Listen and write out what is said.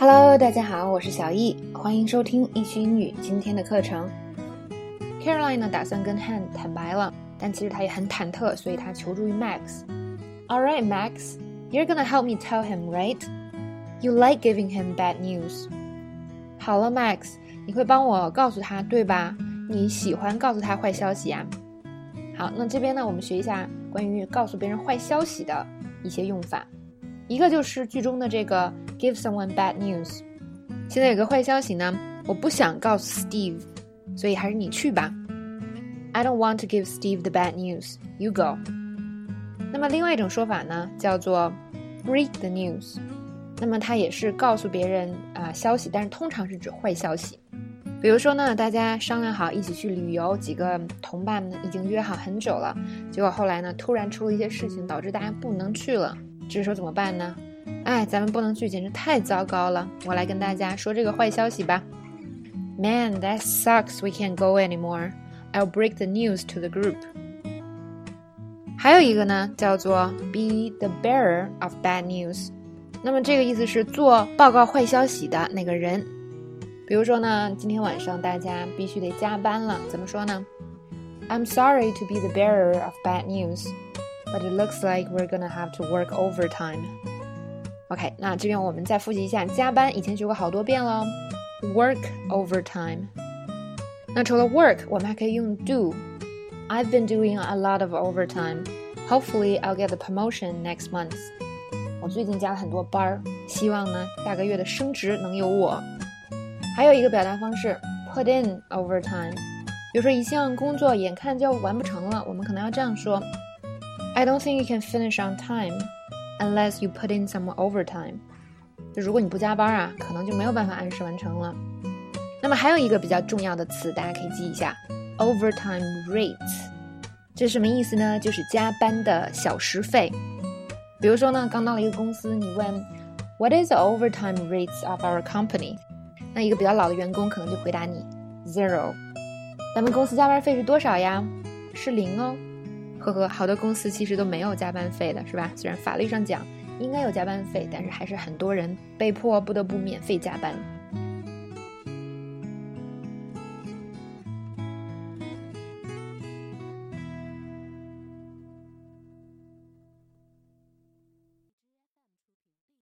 Hello，大家好，我是小易，欢迎收听易趣英语今天的课程。Caroline 呢打算跟 Han 坦白了，但其实她也很忐忑，所以她求助于 Max。All right, Max, you're gonna help me tell him, right? You like giving him bad news. 好了，Max，你会帮我告诉他，对吧？你喜欢告诉他坏消息呀。好，那这边呢，我们学一下关于告诉别人坏消息的一些用法。一个就是剧中的这个 give someone bad news。现在有个坏消息呢，我不想告诉 Steve，所以还是你去吧。I don't want to give Steve the bad news. You go. 那么另外一种说法呢，叫做 break the news。那么它也是告诉别人啊消息，但是通常是指坏消息。比如说呢，大家商量好一起去旅游，几个同伴呢已经约好很久了，结果后来呢突然出了一些事情，导致大家不能去了。这时候怎么办呢？哎，咱们不能去，简直太糟糕了！我来跟大家说这个坏消息吧。Man, that sucks. We can't go anymore. I'll break the news to the group. 还有一个呢，叫做 be the bearer of bad news。那么这个意思是做报告坏消息的那个人。比如说呢，今天晚上大家必须得加班了，怎么说呢？I'm sorry to be the bearer of bad news. But it looks like we're gonna have to work overtime. OK，那这边我们再复习一下加班，以前学过好多遍了。Work overtime。那除了 work，我们还可以用 do。I've been doing a lot of overtime. Hopefully, I'll get the promotion next month. 我最近加了很多班儿，希望呢下个月的升职能有我。还有一个表达方式，put in overtime。比如说一项工作眼看就完不成了，我们可能要这样说。I don't think you can finish on time Unless you put in some overtime。就如果你不加班啊，可能就没有办法按时完成了。那么还有一个比较重要的词，大家可以记一下：overtime rates。这是什么意思呢？就是加班的小时费。比如说呢，刚到了一个公司，你问 What is the overtime rates of our company？那一个比较老的员工可能就回答你 zero。咱们公司加班费是多少呀？是零哦。呵呵，好多公司其实都没有加班费的，是吧？虽然法律上讲应该有加班费，但是还是很多人被迫不得不免费加班。